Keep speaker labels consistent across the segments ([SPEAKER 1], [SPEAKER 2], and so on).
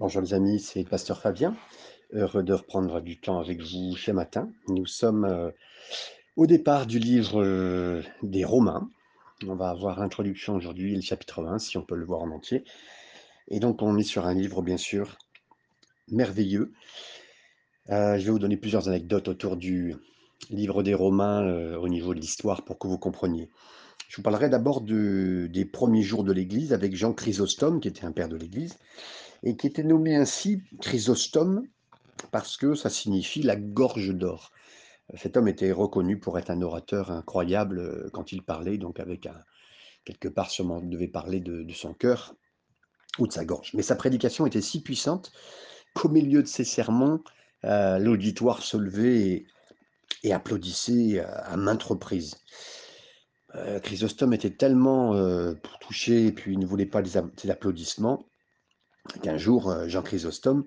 [SPEAKER 1] Bonjour les amis, c'est le pasteur Fabien. Heureux de reprendre du temps avec vous ce matin. Nous sommes euh, au départ du livre euh, des Romains. On va avoir l'introduction aujourd'hui, le chapitre 1, si on peut le voir en entier. Et donc on est sur un livre, bien sûr, merveilleux. Euh, je vais vous donner plusieurs anecdotes autour du livre des Romains au niveau de l'histoire pour que vous compreniez. Je vous parlerai d'abord de, des premiers jours de l'Église avec Jean Chrysostome, qui était un père de l'Église, et qui était nommé ainsi Chrysostome parce que ça signifie la gorge d'or. Cet homme était reconnu pour être un orateur incroyable euh, quand il parlait, donc avec un, quelque part sûrement devait parler de, son cœur ou de sa gorge. Mais sa prédication était si puissante qu'au milieu de ses sermons, euh, l'auditoire se levait et, applaudissait à, maintes reprises. Euh, Chrysostome était tellement touché et puis il ne voulait pas des applaudissements qu'un jour, euh, Jean Chrysostome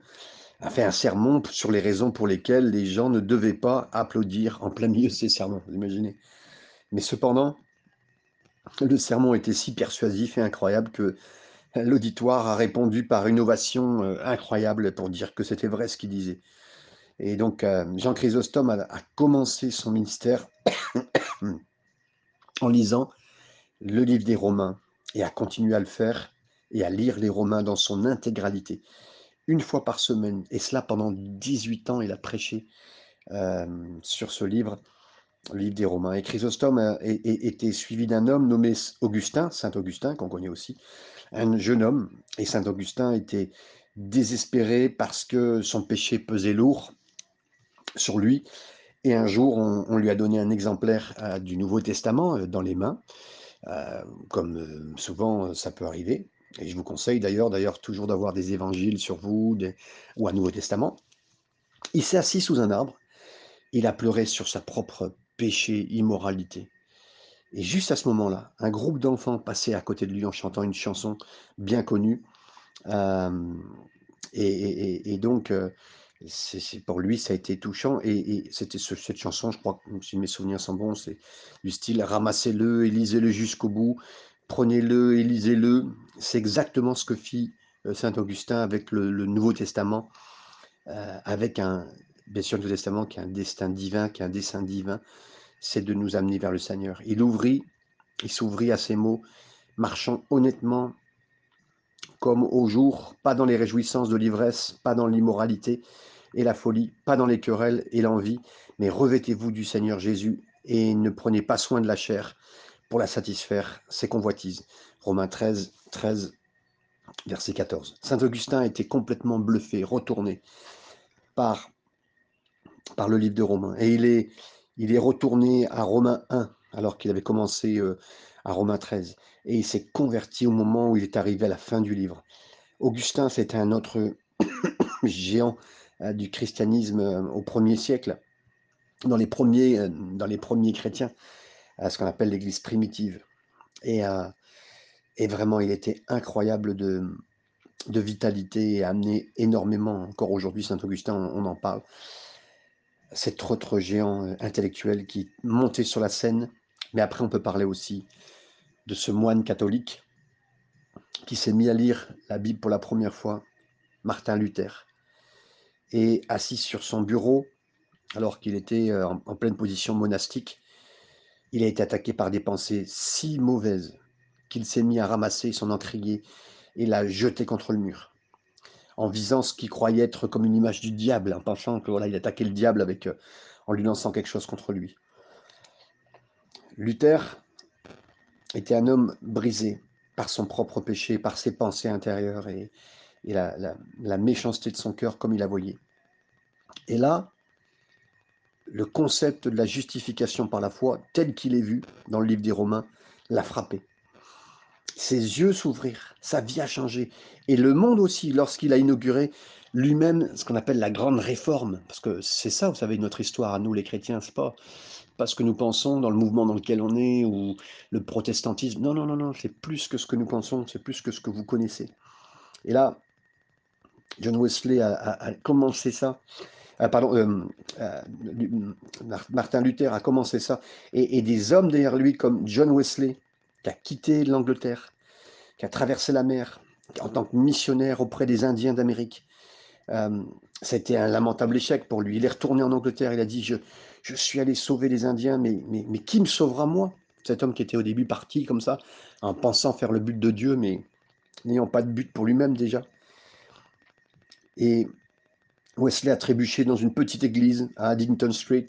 [SPEAKER 1] a fait un sermon sur les raisons pour lesquelles les gens ne devaient pas applaudir en plein milieu de ses sermons, vous imaginez. Mais cependant, le sermon était si persuasif et incroyable que l'auditoire a répondu par une ovation euh, incroyable pour dire que c'était vrai ce qu'il disait. Et donc, euh, Jean Chrysostome a commencé son ministère en lisant le livre des Romains et a continué à le faire et à lire les Romains dans son intégralité, une fois par semaine, et cela pendant 18 ans, il a prêché euh, sur ce livre, le livre des Romains. Et Chrysostome était suivi d'un homme nommé Augustin, Saint Augustin, qu'on connaît aussi, un jeune homme, et Saint Augustin était désespéré parce que son péché pesait lourd sur lui. Et un jour, on, lui a donné un exemplaire euh, du Nouveau Testament euh, dans les mains, comme souvent ça peut arriver. Et je vous conseille d'ailleurs, d'ailleurs toujours d'avoir des évangiles sur vous ou un Nouveau Testament. Il s'est assis sous un arbre, il a pleuré sur sa propre péché, immoralité. Et juste à ce moment-là, un groupe d'enfants passait à côté de lui en chantant une chanson bien connue. Euh, et, donc, euh, c'est pour lui, ça a été touchant. Et, c'était cette chanson, je crois, si mes souvenirs sont bons, c'est du style Ramassez-le et lisez-le jusqu'au bout prenez-le et lisez-le. C'est exactement ce que fit euh, Saint Augustin avec le, Nouveau Testament, euh, avec un, bien sûr, le Nouveau Testament qui a un destin divin, qui a un dessein divin, c'est de nous amener vers le Seigneur. Il ouvrit, il s'ouvrit à ces mots, marchant honnêtement comme au jour, pas dans les réjouissances de l'ivresse, pas dans l'immoralité et la folie, pas dans les querelles et l'envie, mais revêtez-vous du Seigneur Jésus et ne prenez pas soin de la chair, pour la satisfaire, ses convoitises. Romains 13, 13, verset 14. Saint Augustin était complètement bluffé, retourné par, par le livre de Romains. Et il est, il est retourné à Romains 1, alors qu'il avait commencé euh, à Romains 13. Et il s'est converti au moment où il est arrivé à la fin du livre. Augustin, c'était un autre géant du christianisme euh, au premier siècle, dans les premiers, dans les premiers chrétiens à ce qu'on appelle l'Église primitive. Et, euh, vraiment, il était incroyable de, vitalité et amené énormément, encore aujourd'hui, Saint-Augustin, on, en parle, cet autre géant euh, intellectuel qui montait sur la scène. Mais après, on peut parler aussi de ce moine catholique qui s'est mis à lire la Bible pour la première fois, Martin Luther, et assis sur son bureau, alors qu'il était euh, en pleine position monastique, il a été attaqué par des pensées si mauvaises qu'il s'est mis à ramasser son encrier et l'a jeté contre le mur, en visant ce qu'il croyait être comme une image du diable, en pensant que voilà, il attaquait le diable avec, euh, en lui lançant quelque chose contre lui. Luther était un homme brisé par son propre péché, par ses pensées intérieures et, la, la méchanceté de son cœur comme il la voyait. Et là, le concept de la justification par la foi, tel qu'il est vu dans le livre des Romains, l'a frappé. Ses yeux s'ouvrirent, sa vie a changé. Et le monde aussi, lorsqu'il a inauguré lui-même ce qu'on appelle la grande réforme, parce que c'est ça, vous savez, notre histoire à nous les chrétiens, c'est pas parce que nous pensons dans le mouvement dans lequel on est ou le protestantisme. Non, non, non, non, c'est plus que ce que nous pensons, c'est plus que ce que vous connaissez. Et là, John Wesley a commencé ça euh, pardon, euh, euh, Martin Luther a commencé ça, et, des hommes derrière lui comme John Wesley, qui a quitté l'Angleterre, qui a traversé la mer, en tant que missionnaire auprès des Indiens d'Amérique. Euh, ça a été un lamentable échec pour lui. Il est retourné en Angleterre, il a dit, je, suis allé sauver les Indiens, mais qui me sauvera moi? Cet homme qui était au début parti comme ça, en pensant faire le but de Dieu, mais n'ayant pas de but pour lui-même déjà. Et Wesley a trébuché dans une petite église à Addington Street.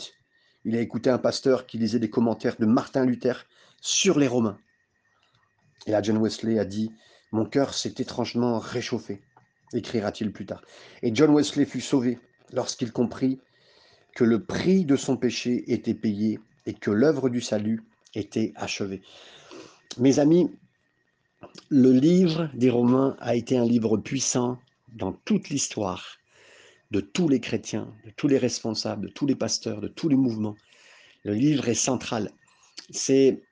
[SPEAKER 1] Il a écouté un pasteur qui lisait des commentaires de Martin Luther sur les Romains. Et là, John Wesley a dit Mon cœur s'est étrangement réchauffé, écrira-t-il plus tard. Et John Wesley fut sauvé lorsqu'il comprit que le prix de son péché était payé et que l'œuvre du salut était achevée. Mes amis, le livre des Romains a été un livre puissant dans toute l'histoire de tous les chrétiens, de tous les responsables, de tous les pasteurs, de tous les mouvements. Le livre est central. C'est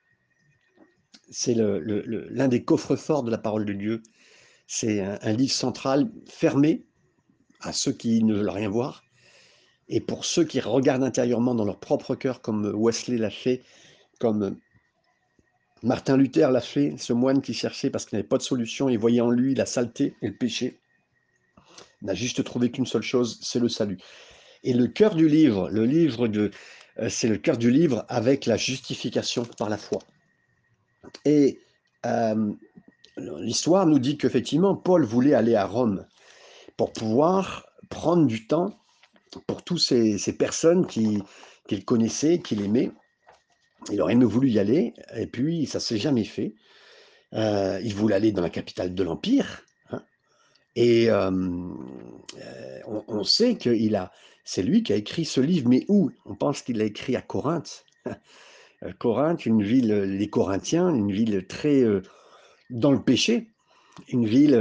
[SPEAKER 1] c'est l'un des coffres forts de la parole de Dieu. C'est un, livre central fermé à ceux qui ne veulent rien voir. Et pour ceux qui regardent intérieurement dans leur propre cœur, comme Wesley l'a fait, comme Martin Luther l'a fait, ce moine qui cherchait parce qu'il n'avait pas de solution et voyait en lui la saleté et le péché, n'a juste trouvé qu'une seule chose, c'est le salut. Et le cœur du livre, euh, c'est le cœur du livre avec la justification par la foi. Et euh, l'histoire nous dit qu'effectivement, Paul voulait aller à Rome pour pouvoir prendre du temps pour toutes ces, personnes qu'il connaissait, qu'il aimait. Il aurait aimé voulu y aller, et puis ça s'est jamais fait. Euh, il voulait aller dans la capitale de l'Empire. Et euh, on, sait que a, c'est lui qui a écrit ce livre, mais où? On pense qu'il l'a écrit à Corinthe. Euh, Corinthe, une ville, les Corinthiens, une ville très dans le péché, une ville,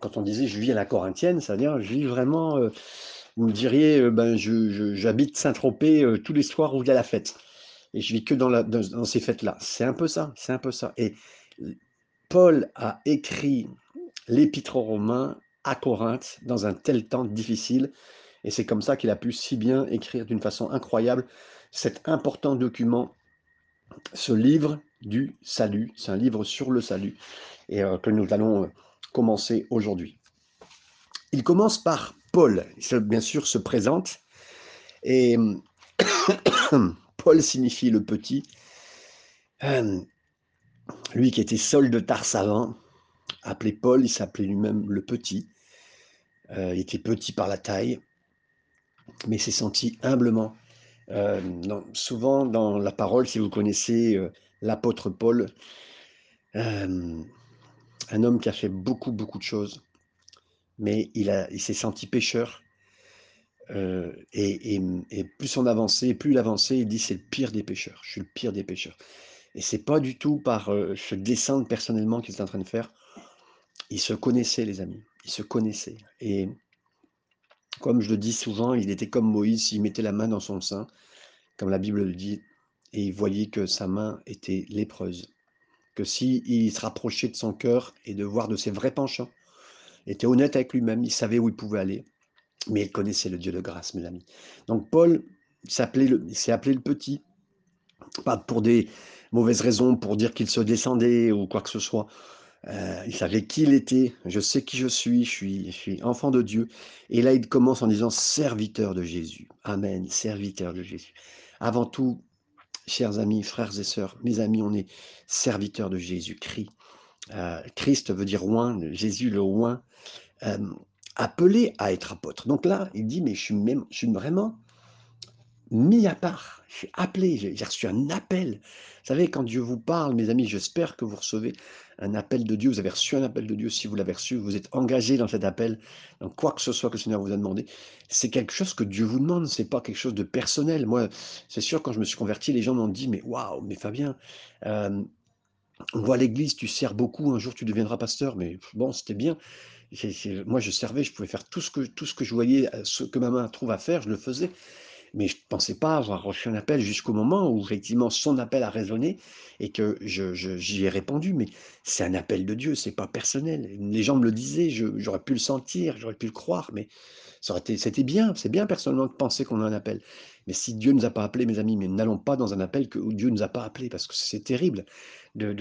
[SPEAKER 1] quand on disait je vis à la Corinthienne, c'est-à-dire je vis vraiment, vous me diriez, ben, j'habite Saint-Tropez tous les soirs où il y a la fête. Et je vis que dans, la, dans ces fêtes-là. C'est un peu ça, c'est un peu ça. Et Paul a écrit l'épître aux à Corinthe dans un tel temps difficile. Et c'est comme ça qu'il a pu si bien écrire d'une façon incroyable cet important document ce livre du salut. C'est un livre sur le salut et euh, que nous allons euh, commencer aujourd'hui. Il commence par Paul. Il, bien sûr, se présente. Et Paul signifie le petit. Euh, lui qui était Saul de Tarsavant, appelé Paul, il s'appelait lui-même le petit. il était petit par la taille, mais s'est senti humblement euh, souvent dans la parole, si vous connaissez euh, l'apôtre Paul, euh, un homme qui a fait beaucoup, beaucoup de choses, mais il, il s'est senti pécheur. Et, plus on avançait, plus il avançait, il dit c'est le pire des pécheurs, je suis le pire des pécheurs. Et c'est pas du tout par ce descendre personnellement qu'il est en train de faire. Il se connaissait, les amis, il se connaissait. Et comme je le dis souvent, il était comme Moïse, il mettait la main dans son sein, comme la Bible le dit, et il voyait que sa main était lépreuse. Que s'il se rapprochait de son cœur et de voir de ses vrais penchants, était honnête avec lui-même, il savait où il pouvait aller, mais il connaissait le Dieu de grâce, mes amis. Donc Paul s'est appelé le petit, pas pour des mauvaises raisons, pour dire qu'il se descendait ou quoi que ce soit, euh, il savait qui il était, je sais qui je suis, je suis, enfant de Dieu. Et là, il commence en disant serviteur de Jésus. Amen, serviteur de Jésus. Avant tout, chers amis, frères et sœurs, mes amis, on est serviteurs de Jésus-Christ. Euh, Christ veut dire oint, Jésus le oint, euh, appelé à être apôtre. Donc là, il dit, mais je suis, même, je suis vraiment mis à part, je suis appelé, j'ai reçu un appel. Vous savez, quand Dieu vous parle, mes amis, j'espère que vous recevez un appel de Dieu, vous avez reçu un appel de Dieu, si vous l'avez reçu, vous êtes engagé dans cet appel, donc quoi que ce soit que le Seigneur vous a demandé, c'est quelque chose que Dieu vous demande, c'est pas quelque chose de personnel. Moi, c'est sûr, quand je me suis converti, les gens m'ont dit, mais waouh, mais Fabien, euh, on voit l'église, tu sers beaucoup, un jour tu deviendras pasteur, mais bon, c'était bien. moi, je servais, je pouvais faire tout ce que, tout ce que je voyais, euh, ce que ma main trouve à faire, je le faisais mais je ne pensais pas avoir reçu un appel jusqu'au moment où effectivement son appel a résonné et que j'y ai répondu. Mais c'est un appel de Dieu, c'est pas personnel. Les gens me le disaient, j'aurais pu le sentir, j'aurais pu le croire, mais c'était bien, c'est bien personnellement de penser qu'on a un appel. Mais si Dieu ne nous a pas appelés, mes amis, mais n'allons pas dans un appel que Dieu ne nous a pas appelés, parce que c'est terrible de,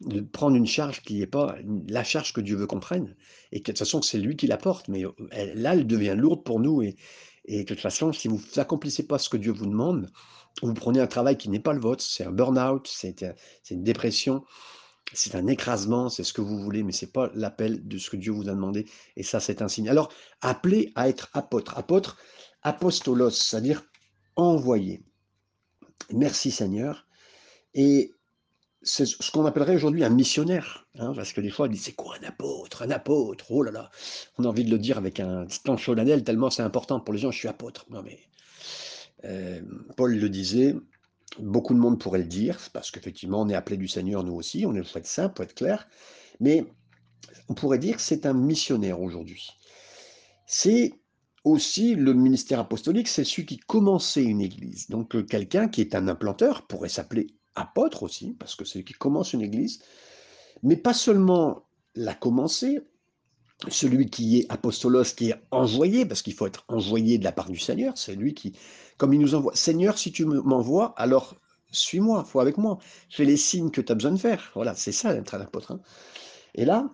[SPEAKER 1] de, prendre une charge qui n'est pas la charge que Dieu veut qu'on prenne, et que de toute façon c'est lui qui la porte, mais là elle devient lourde pour nous, et, et de toute façon, si vous n'accomplissez pas ce que Dieu vous demande, vous prenez un travail qui n'est pas le vôtre, c'est un burn-out, c'est une dépression, c'est un écrasement, c'est ce que vous voulez, mais ce n'est pas l'appel de ce que Dieu vous a demandé. Et ça, c'est un signe. Alors, appelé à être apôtre. Apôtre, apostolos, c'est-à-dire envoyé. Merci Seigneur. Et c'est ce qu'on appellerait aujourd'hui un missionnaire. Hein, parce que des fois, on dit c'est quoi un apôtre Un apôtre? Oh là là On a envie de le dire avec un temps solennel, tellement c'est important pour les gens. Je suis apôtre. Non mais. Euh, Paul le disait, Beaucoup de monde pourrait le dire, parce qu'effectivement, on est appelé du Seigneur, nous aussi, on est faut être simple, être clair, mais on pourrait dire que c'est un missionnaire aujourd'hui. C'est aussi le ministère apostolique, c'est celui qui commençait une église. Donc euh, quelqu'un qui est un implanteur pourrait s'appeler apôtre aussi, parce que c'est lui qui commence une église, mais pas seulement la commencer, celui qui est apostolos, qui est envoyé, parce qu'il faut être envoyé de la part du Seigneur, c'est lui qui, comme il nous envoie, Seigneur, si tu m'envoies, alors suis-moi, faut avec moi, fais les signes que tu as besoin de faire. Voilà, c'est ça d'être un apôtre. Hein. Et là,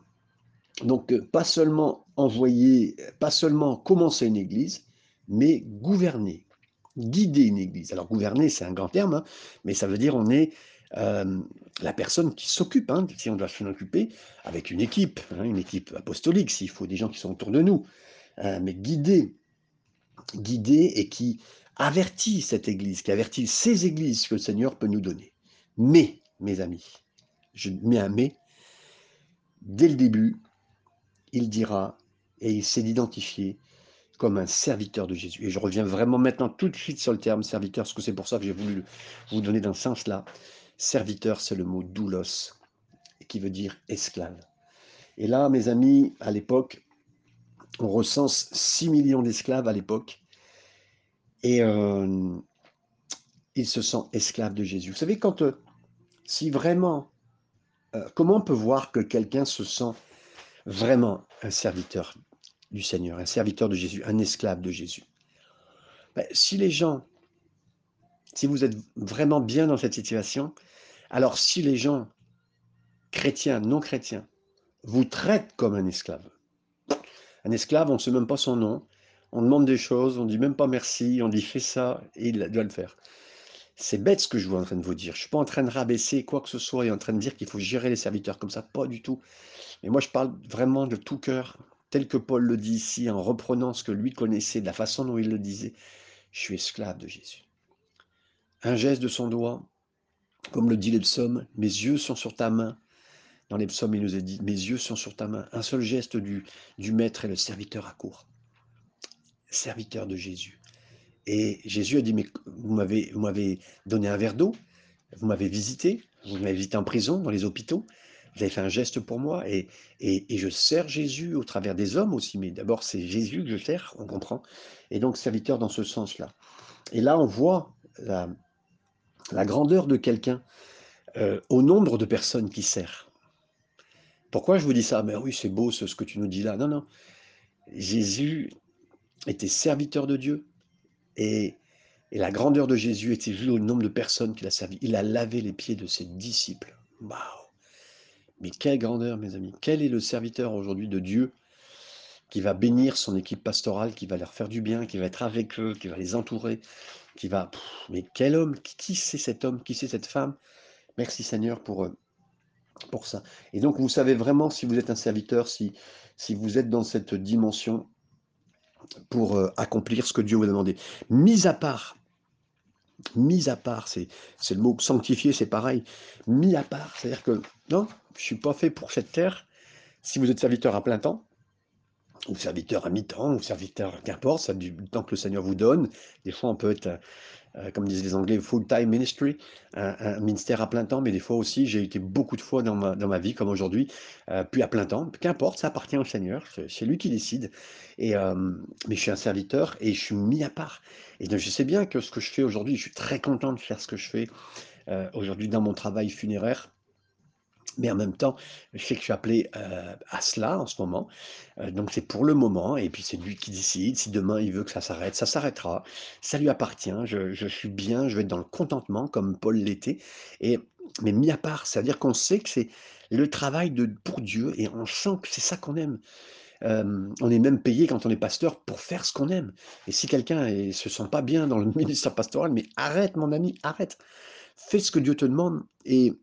[SPEAKER 1] donc, euh, pas seulement envoyer, pas seulement commencer une église, mais gouverner, guider une église. Alors, gouverner, c'est un grand terme, hein, mais ça veut dire on est la personne qui s'occupe, hein, si on doit s'en occuper, avec une équipe, hein, une équipe apostolique, s'il faut des gens qui sont autour de nous, mais guider, guider et qui avertit cette Église, qui avertit ces Églises que le Seigneur peut nous donner. Mais, mes amis, je mets un mais, dès le début, il dira, et il s'est identifié comme un serviteur de Jésus. Et je reviens vraiment maintenant tout de suite sur le terme serviteur, parce que c'est pour ça que j'ai voulu vous donner dans ce sens-là. Serviteur, c'est le mot doulos, qui veut dire esclave. Et là, mes amis, à l'époque, on recense 6 millions d'esclaves à l'époque, et euh, ils se sentent esclaves de Jésus. Vous savez, quand, euh, si vraiment, euh, comment on peut voir que quelqu'un se sent vraiment un serviteur du Seigneur, un serviteur de Jésus, un esclave de Jésus ben, Si les gens, si vous êtes vraiment bien dans cette situation, alors si les gens, chrétiens, non chrétiens, vous traitent comme un esclave, un esclave, on ne sait même pas son nom, on demande des choses, on dit même pas merci, on dit fais ça, et il doit le faire. C'est bête ce que je suis en train de vous dire. Je ne suis pas en train de rabaisser quoi que ce soit et en train de dire qu'il faut gérer les serviteurs comme ça, pas du tout. Mais moi, je parle vraiment de tout cœur, tel que Paul le dit ici, en reprenant ce que lui connaissait, de la façon dont il le disait. Je suis esclave de Jésus. Un geste de son doigt, comme le dit les psaumes, mes yeux sont sur ta main. Dans les psaumes, il nous a dit, mes yeux sont sur ta main. Un seul geste du, du maître et le serviteur à court. Serviteur de Jésus. Et Jésus a dit, mais vous m'avez donné un verre d'eau, vous m'avez visité, vous m'avez visité en prison, dans les hôpitaux, vous avez fait un geste pour moi, et, et, je sers Jésus au travers des hommes aussi, mais d'abord c'est Jésus que je sers, on comprend, et donc serviteur dans ce sens-là. Et là, on voit la, grandeur de quelqu'un euh, au nombre de personnes qui sert. Pourquoi je vous dis ça? Mais oui, c'est beau ce, que tu nous dis là. Non, non. Jésus était serviteur de Dieu et, la grandeur de Jésus était vue au nombre de personnes qu'il a servi. Il a lavé les pieds de ses disciples. Waouh Mais quelle grandeur, mes amis Quel est le serviteur aujourd'hui de Dieu qui va bénir son équipe pastorale, qui va leur faire du bien, qui va être avec eux, qui va les entourer, qui va... mais quel homme Qui, c'est cet homme Qui c'est cette femme? Merci Seigneur pour, euh, pour ça. Et donc vous savez vraiment si vous êtes un serviteur, si, si vous êtes dans cette dimension pour euh, accomplir ce que Dieu vous a demandé. Mis à part, mis à part, c'est le mot sanctifié, c'est pareil. Mis à part, c'est-à-dire que non, je ne suis pas fait pour cette terre. Si vous êtes serviteur à plein temps, ou serviteur à mi-temps, ou serviteur, qu'importe, ça du temps que le Seigneur vous donne. Des fois, on peut être, euh, comme disent les Anglais, full-time ministry, un, ministère à plein temps, mais des fois aussi, j'ai été beaucoup de fois dans ma, dans ma vie, comme aujourd'hui, euh, puis à plein temps. Qu'importe, ça appartient au Seigneur, c'est lui qui décide. Et, euh, mais je suis un serviteur et je suis mis à part. Et donc, je sais bien que ce que je fais aujourd'hui, je suis très content de faire ce que je fais aujourd'hui dans mon travail funéraire Mais en même temps, je sais que je suis appelé euh, à cela en ce moment. Euh, donc c'est pour le moment, et puis c'est lui qui décide. Si demain il veut que ça s'arrête, ça s'arrêtera. Ça lui appartient. Je, je suis bien, je vais être dans le contentement comme Paul l'était. Et mais mis à part, c'est-à-dire qu'on sait que c'est le travail de pour Dieu et on sent que c'est ça qu'on aime. Euh, on est même payé quand on est pasteur pour faire ce qu'on aime. Et si quelqu'un ne se sent pas bien dans le ministère pastoral, mais arrête mon ami, arrête. Fais ce que Dieu te demande et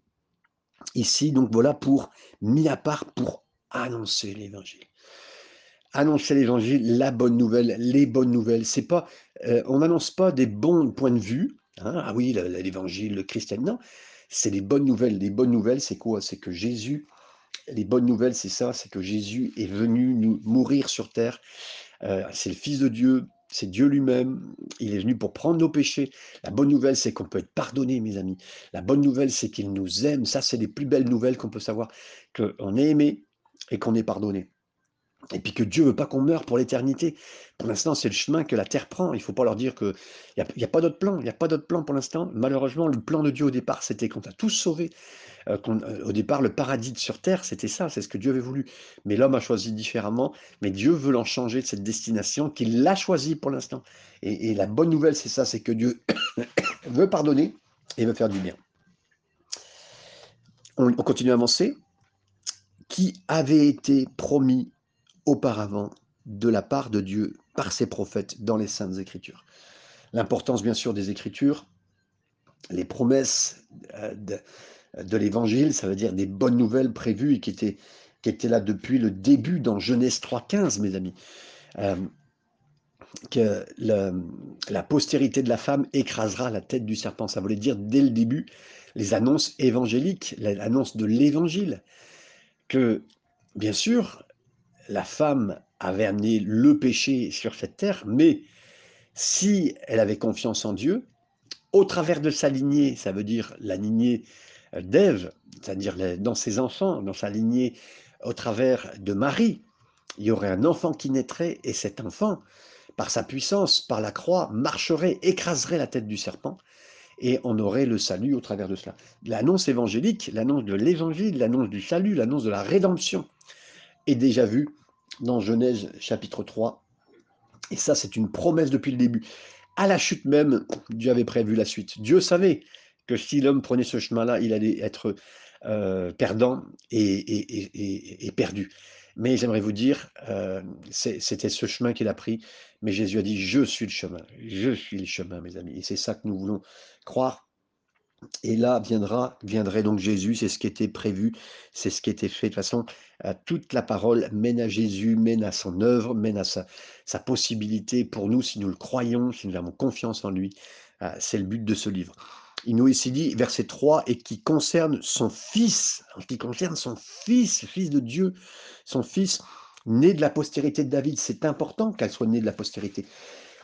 [SPEAKER 1] ici, donc voilà, pour, mis à part, pour annoncer l'évangile. Annoncer l'évangile, la bonne nouvelle, les bonnes nouvelles. C'est pas, euh, on n'annonce pas des bons points de vue. Hein, ah oui, l'évangile, le christianisme. Non, c'est les bonnes nouvelles. Les bonnes nouvelles, c'est quoi? C'est que Jésus, les bonnes nouvelles, c'est ça, c'est que Jésus est venu nous mourir sur terre. Euh, c'est le Fils de Dieu, c'est Dieu lui-même. Il est venu pour prendre nos péchés. La bonne nouvelle, c'est qu'on peut être pardonné, mes amis. La bonne nouvelle, c'est qu'il nous aime. Ça, c'est les plus belles nouvelles qu'on peut savoir. Qu'on est aimé et qu'on est pardonné. Et puis que Dieu veut pas qu'on meure pour l'éternité. Pour l'instant, c'est le chemin que la terre prend. Il faut pas leur dire qu'il n'y a, a pas d'autre plan. Il n'y a pas d'autre plan pour l'instant. Malheureusement, le plan de Dieu au départ, c'était qu'on a tous sauvés. Euh, euh, au départ, le paradis sur terre, c'était ça, c'est ce que Dieu avait voulu. Mais l'homme a choisi différemment. Mais Dieu veut l'en changer de cette destination qu'il l'a choisi pour l'instant. Et, la bonne nouvelle, c'est ça, c'est que Dieu veut pardonner et veut faire du bien. On, on continue à avancer. Qui avait été promis auparavant de la part de Dieu par ses prophètes dans les saintes écritures? L'importance bien sûr des écritures, les promesses euh, de, l'évangile, ça veut dire des bonnes nouvelles prévues et qui étaient, qui étaient là depuis le début dans Genèse 3.15, mes amis. Euh, que la postérité de la femme écrasera la tête du serpent. Ça voulait dire dès le début les annonces évangéliques, l'annonce de l'évangile. Que, bien sûr, la femme avait amené le péché sur cette terre, mais si elle avait confiance en Dieu, au travers de sa lignée, ça veut dire la lignée d'Ève, c'est-à-dire dans ses enfants, dans sa lignée au travers de Marie, il y aurait un enfant qui naîtrait et cet enfant, par sa puissance, par la croix, marcherait, écraserait la tête du serpent et on aurait le salut au travers de cela. L'annonce évangélique, l'annonce de l'évangile, l'annonce du salut, l'annonce de la rédemption, est déjà vu dans Genèse chapitre 3. Et ça, c'est une promesse depuis le début. À la chute même, Dieu avait prévu la suite. Dieu savait que si l'homme prenait ce chemin-là, il allait être euh, perdant et, perdu. Mais j'aimerais vous dire, euh, c'était ce chemin qu'il a pris. Mais Jésus a dit, je suis le chemin. Je suis le chemin, mes amis. Et c'est ça que nous voulons croire et là viendra, viendrait donc Jésus, c'est ce qui était prévu, c'est ce qui était fait. De toute façon, euh, toute la parole mène à Jésus, mène à son œuvre, mène à sa, possibilité pour nous, si nous le croyons, si nous avons confiance en lui. C'est le but de ce livre. Il nous ici dit, verset 3, et qui concerne son fils, qui concerne son fils, fils de Dieu, son fils né de la postérité de David. C'est important qu'elle soit née de la postérité.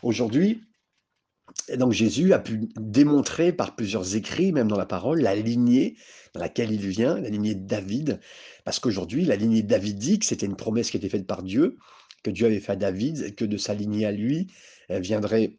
[SPEAKER 1] Aujourd'hui, donc Jésus a pu démontrer par plusieurs écrits, même dans la parole, la lignée dans laquelle il vient, la lignée de David, parce qu'aujourd'hui, la lignée davidique, c'était une promesse qui était faite par Dieu, que Dieu avait fait à David, que de sa lignée à lui euh, viendrait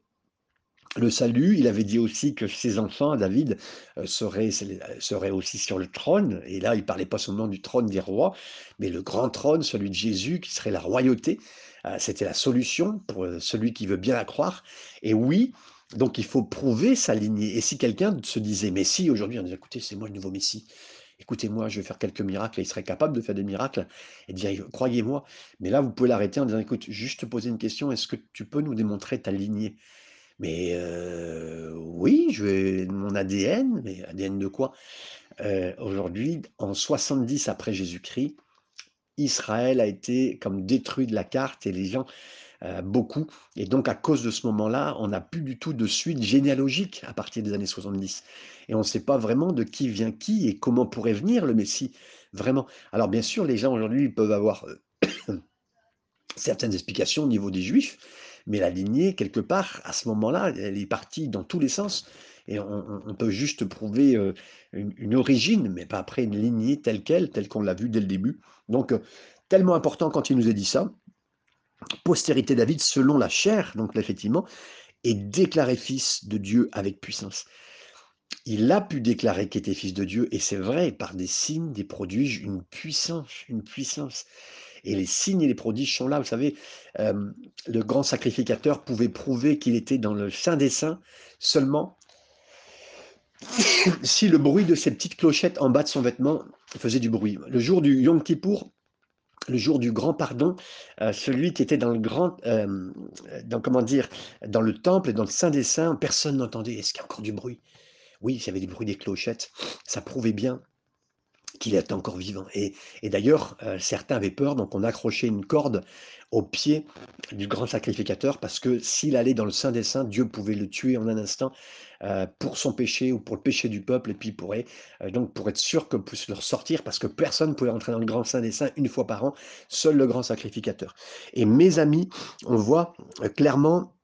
[SPEAKER 1] le salut. Il avait dit aussi que ses enfants, David, euh, seraient, seraient aussi sur le trône, et là, il parlait pas seulement du trône des rois, mais le grand trône, celui de Jésus, qui serait la royauté. Euh, c'était la solution pour celui qui veut bien la croire. Et oui, donc il faut prouver sa lignée. Et si quelqu'un se disait Messie aujourd'hui, on dit écoutez, c'est moi le nouveau Messie. Écoutez-moi, je vais faire quelques miracles. Et il serait capable de faire des miracles et dire croyez-moi. Mais là, vous pouvez l'arrêter en disant écoute, juste te poser une question est-ce que tu peux nous démontrer ta lignée? Mais oui, je vais mon ADN. Mais ADN de quoi? Aujourd'hui, en 70 après Jésus-Christ, Israël a été comme détruit de la carte et les gens beaucoup. Et donc, à cause de ce moment-là, on n'a plus du tout de suite généalogique à partir des années 70. Et on ne sait pas vraiment de qui vient qui et comment pourrait venir le Messie, vraiment. Alors, bien sûr, les gens aujourd'hui peuvent avoir certaines explications au niveau des Juifs, mais la lignée, quelque part, à ce moment-là, elle est partie dans tous les sens. Et on, peut juste prouver euh, une, une, origine, mais pas après une lignée telle qu'elle, telle qu'on l'a vue dès le début. Donc, tellement important quand il nous a dit ça postérité David selon la chair, donc effectivement, est déclaré fils de Dieu avec puissance. il a pu déclarer qu'il était fils de Dieu, et c'est vrai, par des signes, des prodiges, une puissance, une puissance. Et les signes et les prodiges sont là. Vous savez, euh, le grand sacrificateur pouvait prouver qu'il était dans le Saint des Saints seulement si le bruit de ces petites clochettes en bas de son vêtement faisait du bruit. Le jour du Yom Kippour, le jour du grand pardon, euh, celui qui était dans le grand, euh, dans comment dire, dans le temple et dans le Saint des Saints, personne n'entendait. Est-ce qu'il y a encore du bruit? Oui, il y avait du bruit des clochettes. Ça prouvait bien qu'il est encore vivant. Et, d'ailleurs, euh, certains avaient peur, donc on accrochait une corde au pied du grand sacrificateur, parce que s'il allait dans le Saint des Saints, Dieu pouvait le tuer en un instant euh, pour son péché ou pour le péché du peuple, et puis pourrait, euh, donc pour être sûr que puisse le ressortir, parce que personne ne pouvait entrer dans le grand Saint des Saints une fois par an, seul le grand sacrificateur. Et mes amis, on voit clairement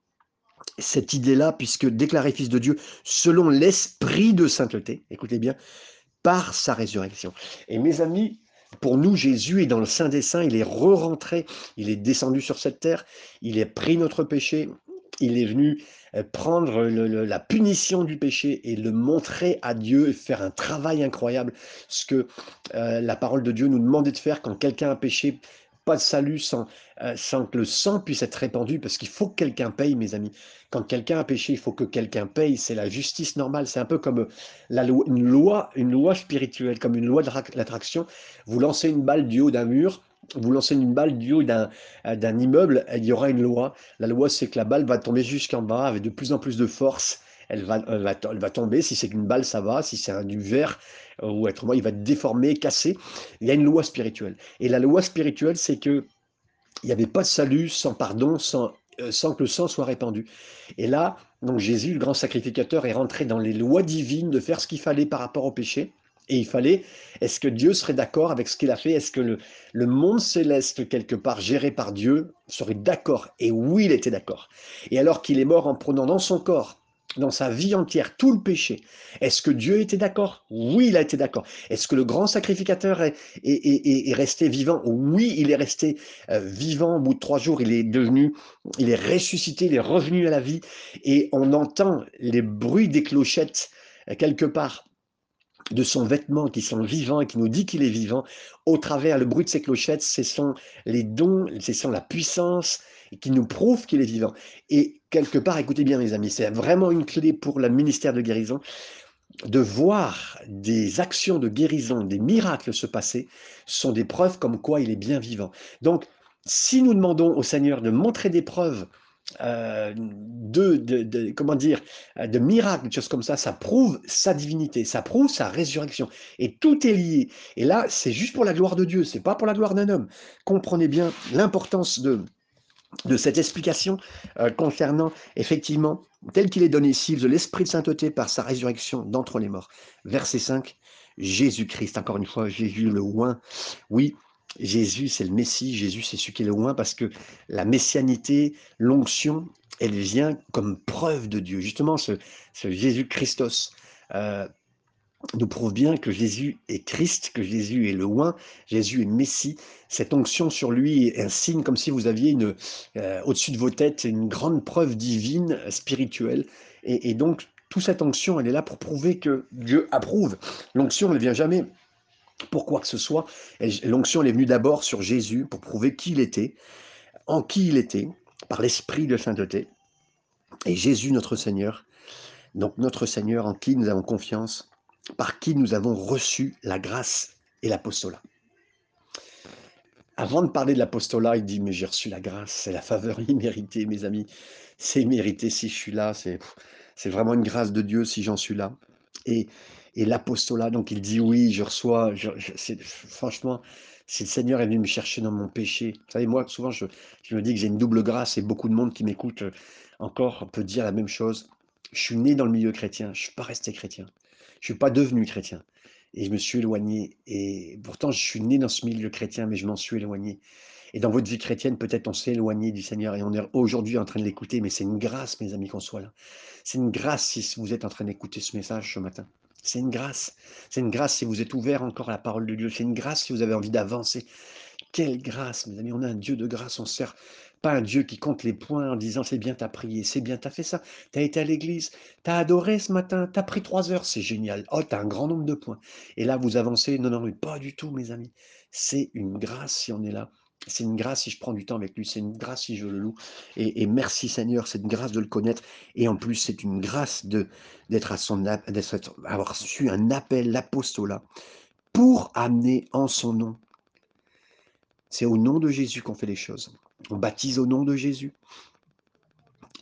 [SPEAKER 1] cette idée-là, puisque déclaré fils de Dieu selon l'esprit de sainteté, écoutez bien, par sa résurrection. Et mes amis, pour nous, Jésus est dans le Saint des Saints, il est re-rentré, il est descendu sur cette terre, il a pris notre péché, il est venu euh, prendre la punition du péché et le montrer à Dieu, faire un travail incroyable, ce que euh, la parole de Dieu nous demandait de faire quand quelqu'un a péché, pas de salut sans, euh, sans que le sang puisse être répandu, parce qu'il faut que quelqu'un paye, mes amis. Quand quelqu'un a péché, il faut que quelqu'un paye. C'est la justice normale. C'est un peu comme euh, la loi, une loi, une loi spirituelle, comme une loi de l'attraction. Vous lancez une balle du haut d'un mur, vous lancez une balle du haut d'un euh, immeuble, il y aura une loi. La loi, c'est que la balle va tomber jusqu'en bas avec de plus en plus de force. Elle va, tomber. Si c'est une balle, ça va. Si c'est du verre, ou être il va être déformé, cassé. Il y a une loi spirituelle. Et la loi spirituelle, c'est que il n'y avait pas de salut sans pardon, sans, euh, sans que le sang soit répandu. Et là, donc Jésus, le grand sacrificateur, est rentré dans les lois divines de faire ce qu'il fallait par rapport au péché. Et il fallait, est-ce que Dieu serait d'accord avec ce qu'il a fait? Est-ce que le, le monde céleste, quelque part géré par Dieu, serait d'accord? Et oui, il était d'accord. Et alors qu'il est mort en prenant dans son corps dans sa vie entière tout le péché. Est-ce que Dieu était d'accord? Oui, il a été d'accord. Est-ce que le grand sacrificateur est, est, resté vivant? Oui, il est resté euh, vivant. Au bout de trois jours, il est devenu, il est ressuscité, il est revenu à la vie. Et on entend les bruits des clochettes euh, quelque part de son vêtement qui sont vivants et qui nous dit qu'il est vivant, au travers le bruit de ses clochettes, ce sont les dons, ce sont la puissance qui nous prouve qu'il est vivant. Et quelque part, écoutez bien mes amis, c'est vraiment une clé pour le ministère de guérison de voir des actions de guérison, des miracles se passer, sont des preuves comme quoi il est bien vivant. Donc, si nous demandons au Seigneur de montrer des preuves euh, de, comment dire, de miracles, des choses comme ça, ça prouve sa divinité, ça prouve sa résurrection. Et tout est lié. Et là, c'est juste pour la gloire de Dieu, c'est pas pour la gloire d'un homme. Comprenez bien l'importance de, de cette explication euh, concernant effectivement, tel qu'il est donné ici, de l'Esprit de sainteté par sa résurrection d'entre les morts. Verset 5, Jésus-Christ, encore une fois, Jésus le oint. Oui, Jésus, c'est le Messie, Jésus, c'est celui qui est le loin, parce que la messianité, l'onction, elle vient comme preuve de Dieu. Justement, ce, Jésus Christos euh, nous prouve bien que Jésus est Christ, que Jésus est le loin, Jésus est Messie. Cette onction sur lui est un signe comme si vous aviez euh, au-dessus de vos têtes une grande preuve divine, spirituelle. Et, et donc, toute cette onction, elle est là pour prouver que Dieu approuve. L'onction, elle ne vient jamais pour quoi que ce soit. L'onction est venue d'abord sur Jésus pour prouver qui il était, en qui il était, par l'esprit de sainteté. Et Jésus, notre Seigneur, donc notre Seigneur en qui nous avons confiance, par qui nous avons reçu la grâce et l'apostolat. Avant de parler de l'apostolat, il dit, mais j'ai reçu la grâce, c'est la faveur imméritée, mes amis. C'est mérité si je suis là, c'est vraiment une grâce de Dieu si j'en suis là. Et et l'apostolat. Donc il dit oui, je reçois. Je, franchement, si le Seigneur est venu me chercher dans mon péché, vous savez, moi, souvent, je, me dis que j'ai une double grâce et beaucoup de monde qui m'écoute euh, encore peut dire la même chose. Je suis né dans le milieu chrétien, je ne suis pas resté chrétien. Je ne suis pas devenu chrétien. Et je me suis éloigné. Et pourtant, je suis né dans ce milieu chrétien, mais je m'en suis éloigné. Et dans votre vie chrétienne, peut-être on s'est éloigné du Seigneur et on est aujourd'hui en train de l'écouter, mais c'est une grâce, mes amis, qu'on soit là. C'est une grâce si vous êtes en train d'écouter ce message ce matin. C'est une grâce. C'est une grâce si vous êtes ouvert encore à la parole de Dieu. C'est une grâce si vous avez envie d'avancer. Quelle grâce, mes amis, on a un Dieu de grâce, on sert pas un Dieu qui compte les points en disant c'est bien, t'as prié, c'est bien, t'as fait ça, t'as été à l'église, t'as adoré ce matin, t'as pris trois heures, c'est génial. Oh, t'as un grand nombre de points. Et là, vous avancez. Non, non, mais pas du tout, mes amis. C'est une grâce si on est là. C'est une grâce si je prends du temps avec lui. C'est une grâce si je le loue. Et, merci Seigneur, c'est une grâce de le connaître. Et en plus, c'est une grâce de d'être à son d'avoir su un appel, l'apostolat, pour amener en son nom. C'est au nom de Jésus qu'on fait les choses. On baptise au nom de Jésus.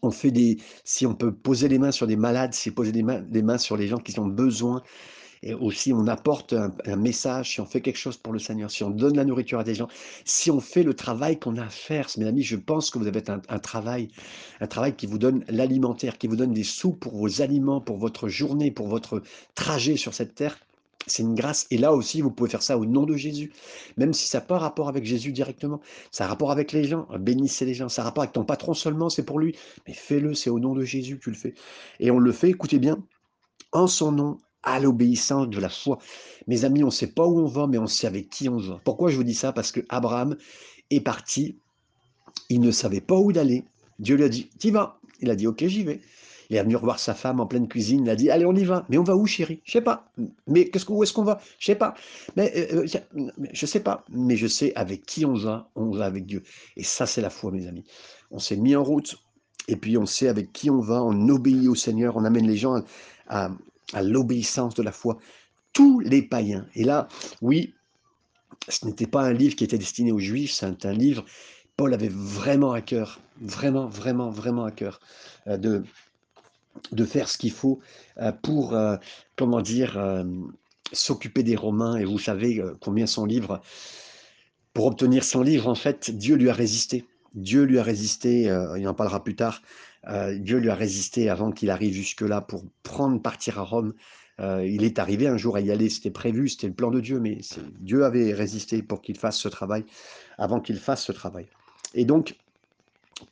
[SPEAKER 1] On fait des, si on peut poser les mains sur des malades, si poser des mains, des mains sur les gens qui ont besoin, et aussi on apporte un, message, si on fait quelque chose pour le Seigneur, si on donne la nourriture à des gens, si on fait le travail qu'on a à faire, mes amis, je pense que vous avez un travail, un travail qui vous donne l'alimentaire, qui vous donne des sous pour vos aliments, pour votre journée, pour votre trajet sur cette terre. C'est une grâce. Et là aussi, vous pouvez faire ça au nom de Jésus. Même si ça n'a pas rapport avec Jésus directement. Ça a rapport avec les gens. Bénissez les gens. Ça a rapport avec ton patron seulement, c'est pour lui. Mais fais-le, c'est au nom de Jésus que tu le fais. Et on le fait, écoutez bien, en son nom, à l'obéissance de la foi. Mes amis, on ne sait pas où on va, mais on sait avec qui on va. Pourquoi je vous dis ça? Parce que Abraham est parti. Il ne savait pas où d'aller. Dieu lui a dit, tu vas. Il a dit, ok, j'y vais. Il est venu revoir sa femme en pleine cuisine. Il a dit Allez, on y va. Mais on va où, chérie? Je sais pas. Mais où est-ce qu'on va? Je sais pas. Mais euh, euh, je sais pas. Mais je sais avec qui on va. On va avec Dieu. Et ça, c'est la foi, mes amis. On s'est mis en route. Et puis on sait avec qui on va. On obéit au Seigneur. On amène les gens à, à l'obéissance de la foi. Tous les païens. Et là, oui, ce n'était pas un livre qui était destiné aux Juifs. C'est un livre. Paul avait vraiment à cœur, vraiment, vraiment, vraiment à cœur euh, de, de faire ce qu'il faut euh, pour, euh, comment dire, euh, s'occuper des Romains. Et vous savez combien son livre, pour obtenir son livre, en fait, Dieu lui a résisté. Dieu lui a résisté, il en parlera plus tard, Dieu lui a résisté avant qu'il arrive jusque-là pour prendre, partir à Rome. il est arrivé un jour à y aller, c'était prévu, c'était le plan de Dieu, mais Dieu avait résisté pour qu'il fasse ce travail, avant qu'il fasse ce travail. Et donc,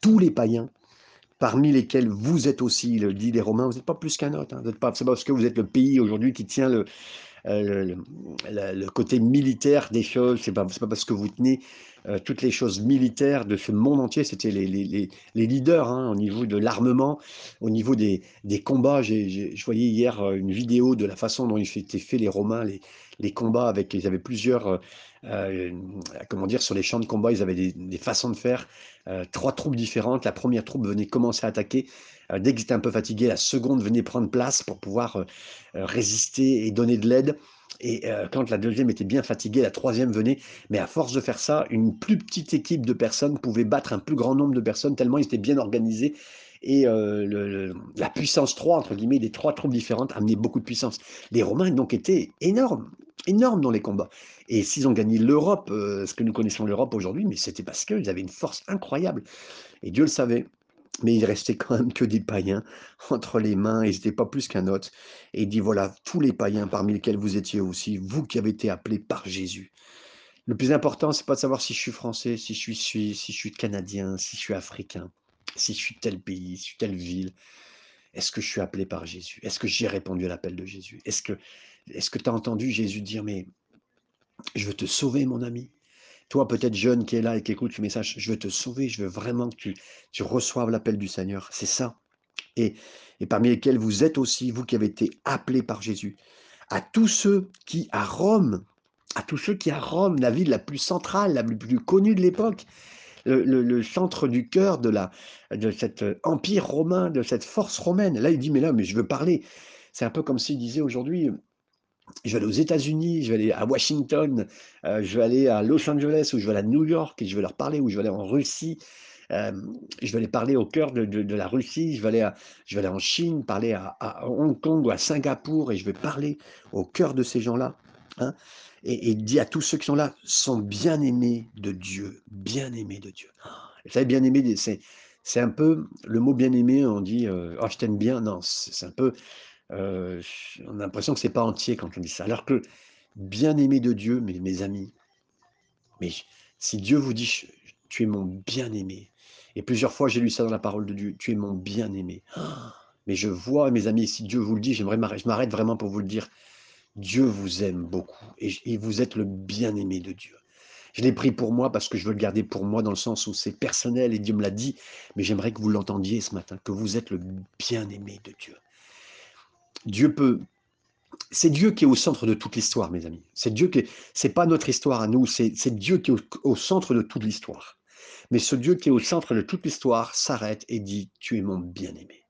[SPEAKER 1] tous les païens parmi lesquels vous êtes aussi, le dit les Romains, vous n'êtes pas plus qu'un autre. Hein. pas, c'est parce que vous êtes le pays aujourd'hui qui tient le, euh, le, côté militaire des choses, c'est pas, pas parce que vous tenez euh, toutes les choses militaires de ce monde entier, c'était les, les, les, leaders hein, au niveau de l'armement, au niveau des, des combats. J'ai, je voyais hier euh, une vidéo de la façon dont ils étaient faits les Romains, les, les combats avec, ils avaient plusieurs, comment dire, sur les champs de combat, ils avaient des, façons de faire, trois troupes différentes. La première troupe venait commencer à attaquer. dès qu'ils étaient un peu fatigués, la seconde venait prendre place pour pouvoir résister et donner de l'aide. Et quand la deuxième était bien fatiguée, la troisième venait. Mais à force de faire ça, une plus petite équipe de personnes pouvait battre un plus grand nombre de personnes, tellement ils étaient bien organisés. Et la puissance 3, entre guillemets, des trois troupes différentes amenait beaucoup de puissance. Les Romains donc étaient énormes, énormes dans les combats. Et s'ils ont gagné l'Europe, ce que nous connaissons l'Europe aujourd'hui, mais c'était parce qu'ils avaient une force incroyable. Et Dieu le savait mais il restait quand même que des païens entre les mains, et n'était pas plus qu'un autre. Et il dit, voilà, tous les païens parmi lesquels vous étiez aussi, vous qui avez été appelés par Jésus. Le plus important, c'est pas de savoir si je suis français, si je suis suisse, si je suis canadien, si je suis africain, si je suis tel pays, si je suis telle ville. Est-ce que je suis appelé par Jésus? Est-ce que j'ai répondu à l'appel de Jésus? Est-ce que est-ce que tu as entendu Jésus dire, mais je veux te sauver, mon ami toi, peut-être jeune qui est là et qui écoute le message, je veux te sauver, je veux vraiment que tu, tu reçoives l'appel du Seigneur. C'est ça. Et, et parmi lesquels vous êtes aussi, vous qui avez été appelés par Jésus, à tous ceux qui, à Rome, à tous ceux qui, à Rome, la ville la plus centrale, la plus connue de l'époque, le, centre du cœur de, de cet empire romain, de cette force romaine. Là, il dit, mais là, mais je veux parler. C'est un peu comme s'il disait aujourd'hui, je vais aller aux États-Unis, je vais aller à Washington, euh, je vais aller à Los Angeles, ou je vais aller à New York, et je vais leur parler, ou je vais aller en Russie, euh, je vais aller parler au cœur de, la Russie, je vais aller, je vais aller en Chine, parler à, Hong Kong ou à Singapour, et je vais parler au cœur de ces gens-là. Hein, et, et à tous ceux qui sont là, sont bien aimés de Dieu, bien aimés de Dieu. Vous savez, bien aimé, c'est, c'est un peu, le mot bien aimé, on dit, euh, oh, je t'aime bien, non, c'est un peu, on a l'impression que c'est pas entier quand on dit ça. Alors que bien-aimé de Dieu, mes, amis, mais si Dieu vous dit tu es mon bien-aimé, et plusieurs fois j'ai lu ça dans la parole de Dieu, tu es mon bien-aimé. Mais je vois, mes amis, si Dieu vous le dit, j'aimerais je m'arrête vraiment pour vous le dire. Dieu vous aime beaucoup et, et vous êtes le bien-aimé de Dieu. Je l'ai pris pour moi parce que je veux le garder pour moi dans le sens où c'est personnel et Dieu me l'a dit, mais j'aimerais que vous l'entendiez ce matin, que vous êtes le bien-aimé de Dieu. Dieu peut c'est Dieu qui est au centre de toute l'histoire, mes amis. C'est Dieu qui c'est pas notre histoire à nous, c'est Dieu qui est au centre de toute l'histoire. Mais ce Dieu qui est au centre de toute l'histoire s'arrête et dit Tu es mon bien-aimé.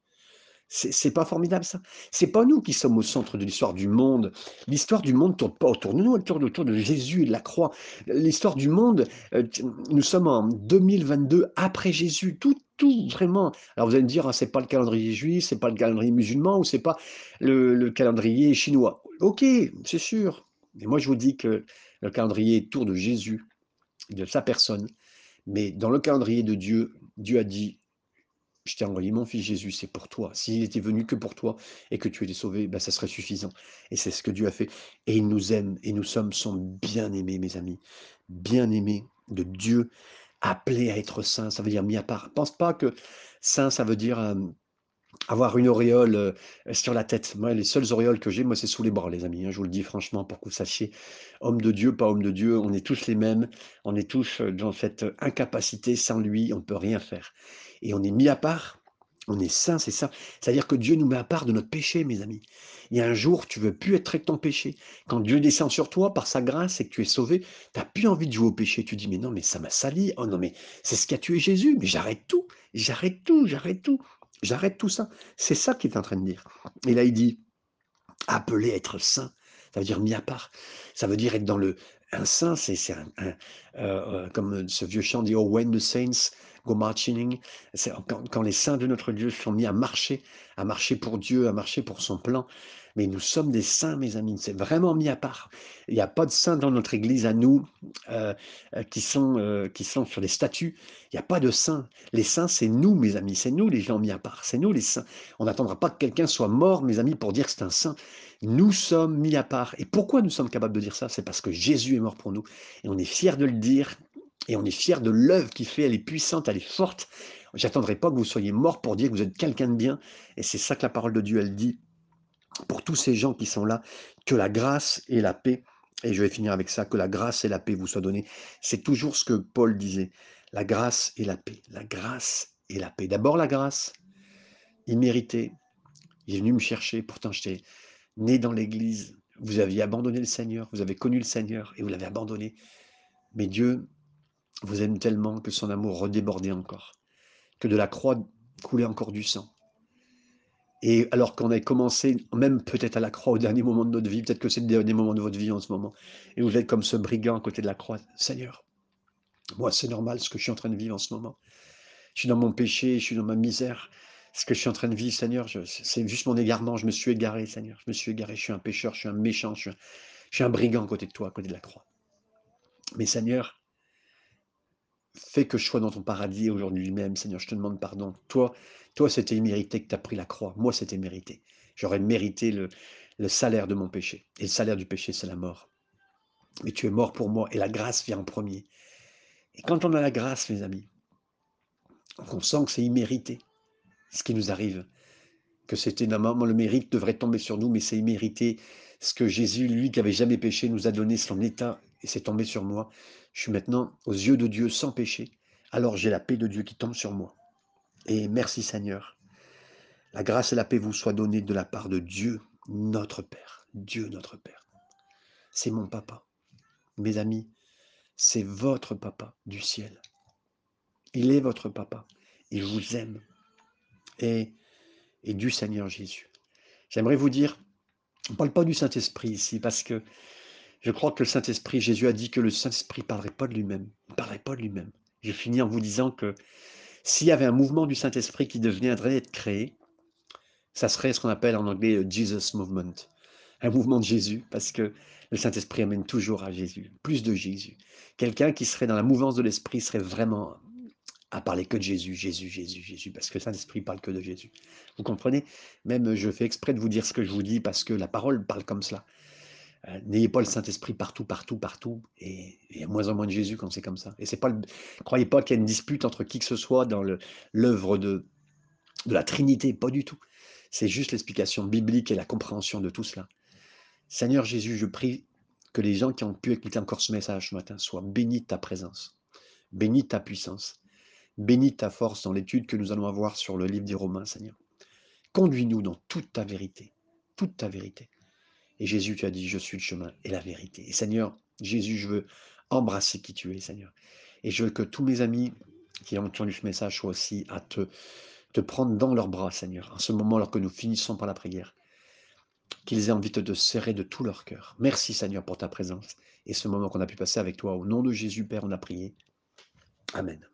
[SPEAKER 1] C'est pas formidable ça C'est pas nous qui sommes au centre de l'histoire du monde. L'histoire du monde ne tourne pas autour de nous, elle tourne autour de Jésus et de la croix. L'histoire du monde, euh, nous sommes en 2022 après Jésus. Tout, tout vraiment. Alors vous allez me dire, hein, c'est pas le calendrier juif, c'est pas le calendrier musulman ou c'est pas le, le calendrier chinois. Ok, c'est sûr. Mais moi je vous dis que le calendrier tourne de Jésus, de sa personne. Mais dans le calendrier de Dieu, Dieu a dit je t'ai envoyé mon fils Jésus, c'est pour toi. S'il était venu que pour toi et que tu étais sauvé, ben, ça serait suffisant. Et c'est ce que Dieu a fait. Et il nous aime et nous sommes son bien-aimés, mes amis. Bien-aimés de Dieu, appelés à être saints, ça veut dire mis à part. Pense pas que saint, ça veut dire euh, avoir une auréole euh, sur la tête. Moi, les seules auréoles que j'ai, moi, c'est sous les bras, les amis. Hein, je vous le dis franchement pour que vous sachiez. Homme de Dieu, pas homme de Dieu, on est tous les mêmes. On est tous euh, dans cette incapacité. Sans lui, on ne peut rien faire et on est mis à part. On est saint, c'est ça. C'est-à-dire que Dieu nous met à part de notre péché, mes amis. Il y a un jour, tu veux plus être avec ton péché. Quand Dieu descend sur toi par sa grâce et que tu es sauvé, tu n'as plus envie de jouer au péché. Tu dis, mais non, mais ça m'a sali. Oh non, mais c'est ce qui a tué Jésus. Mais j'arrête tout. J'arrête tout. J'arrête tout. J'arrête tout ça. C'est ça qu'il est en train de dire. Et là, il dit, appeler à être saint. Ça veut dire mis à part. Ça veut dire être dans le. Un saint, c'est un, euh, euh, comme ce vieux chant dit, Oh, when the saints go marching. Quand, quand les saints de notre Dieu sont mis à marcher, à marcher pour Dieu, à marcher pour son plan. Mais nous sommes des saints, mes amis. C'est vraiment mis à part. Il n'y a pas de saints dans notre Église à nous euh, euh, qui, sont, euh, qui sont sur les statues. Il n'y a pas de saints. Les saints, c'est nous, mes amis. C'est nous les gens mis à part. C'est nous les saints. On n'attendra pas que quelqu'un soit mort, mes amis, pour dire que c'est un saint. Nous sommes mis à part. Et pourquoi nous sommes capables de dire ça? C'est parce que Jésus est mort pour nous. Et on est fiers de le dire. Et on est fiers de l'œuvre qu'il fait, elle est puissante, elle est forte. J'attendrai pas que vous soyez mort pour dire que vous êtes quelqu'un de bien. Et c'est ça que la parole de Dieu, elle dit pour tous ces gens qui sont là, que la grâce et la paix, et je vais finir avec ça, que la grâce et la paix vous soient données. C'est toujours ce que Paul disait, la grâce et la paix, la grâce et la paix. D'abord la grâce, imméritée. Il est venu me chercher, pourtant j'étais né dans l'église, vous aviez abandonné le Seigneur, vous avez connu le Seigneur et vous l'avez abandonné. Mais Dieu vous aime tellement que son amour redébordait encore, que de la croix coulait encore du sang. Et alors qu'on a commencé, même peut-être à la croix au dernier moment de notre vie, peut-être que c'est le dernier moment de votre vie en ce moment, et vous êtes comme ce brigand à côté de la croix. Seigneur, moi c'est normal ce que je suis en train de vivre en ce moment. Je suis dans mon péché, je suis dans ma misère. Ce que je suis en train de vivre, Seigneur, c'est juste mon égarement. Je me suis égaré, Seigneur. Je me suis égaré. Je suis un pécheur, je suis un méchant, je suis un, je suis un brigand à côté de toi, à côté de la croix. Mais Seigneur, fais que je sois dans ton paradis aujourd'hui même, Seigneur. Je te demande pardon. Toi, toi, c'était mérité que tu as pris la croix. Moi, c'était mérité. J'aurais mérité le, salaire de mon péché. Et le salaire du péché, c'est la mort. Mais tu es mort pour moi et la grâce vient en premier. Et quand on a la grâce, mes amis, on sent que c'est immérité ce qui nous arrive, que c'était normalement le mérite devrait tomber sur nous, mais c'est immérité. Ce que Jésus, lui qui avait jamais péché, nous a donné son état et c'est tombé sur moi. Je suis maintenant aux yeux de Dieu sans péché. Alors j'ai la paix de Dieu qui tombe sur moi. Et merci Seigneur. La grâce et la paix vous soient données de la part de Dieu, notre Père. Dieu, notre Père. C'est mon papa. Mes amis, c'est votre papa du ciel. Il est votre papa. Il vous aime. Et, et du Seigneur Jésus. J'aimerais vous dire, on ne parle pas du Saint-Esprit ici, parce que je crois que le Saint-Esprit, Jésus a dit que le Saint-Esprit ne parlerait pas de lui-même. Ne parlerait pas de lui-même. Je finis en vous disant que s'il y avait un mouvement du Saint-Esprit qui deviendrait être créé, ça serait ce qu'on appelle en anglais le Jesus Movement. Un mouvement de Jésus, parce que le Saint-Esprit amène toujours à Jésus, plus de Jésus. Quelqu'un qui serait dans la mouvance de l'Esprit serait vraiment à parler que de Jésus, Jésus, Jésus, Jésus, parce que le Saint-Esprit parle que de Jésus. Vous comprenez? Même je fais exprès de vous dire ce que je vous dis parce que la parole parle comme cela. Euh, n'ayez pas le Saint-Esprit partout, partout, partout, et il y a moins en moins de Jésus quand c'est comme ça. Et c'est pas, croyez pas qu'il y a une dispute entre qui que ce soit dans l'œuvre de, de la Trinité, pas du tout. C'est juste l'explication biblique et la compréhension de tout cela. Seigneur Jésus, je prie que les gens qui ont pu écouter encore ce message ce matin soient bénis de ta présence, bénis de ta puissance, bénis de ta force dans l'étude que nous allons avoir sur le livre des Romains, Seigneur. Conduis-nous dans toute ta vérité, toute ta vérité. Et Jésus, tu as dit, je suis le chemin et la vérité. Et Seigneur, Jésus, je veux embrasser qui tu es, Seigneur. Et je veux que tous mes amis qui ont entendu ce message soient aussi à te, te prendre dans leurs bras, Seigneur, en ce moment, alors que nous finissons par la prière, qu'ils aient envie de te serrer de tout leur cœur. Merci, Seigneur, pour ta présence et ce moment qu'on a pu passer avec toi. Au nom de Jésus, Père, on a prié. Amen.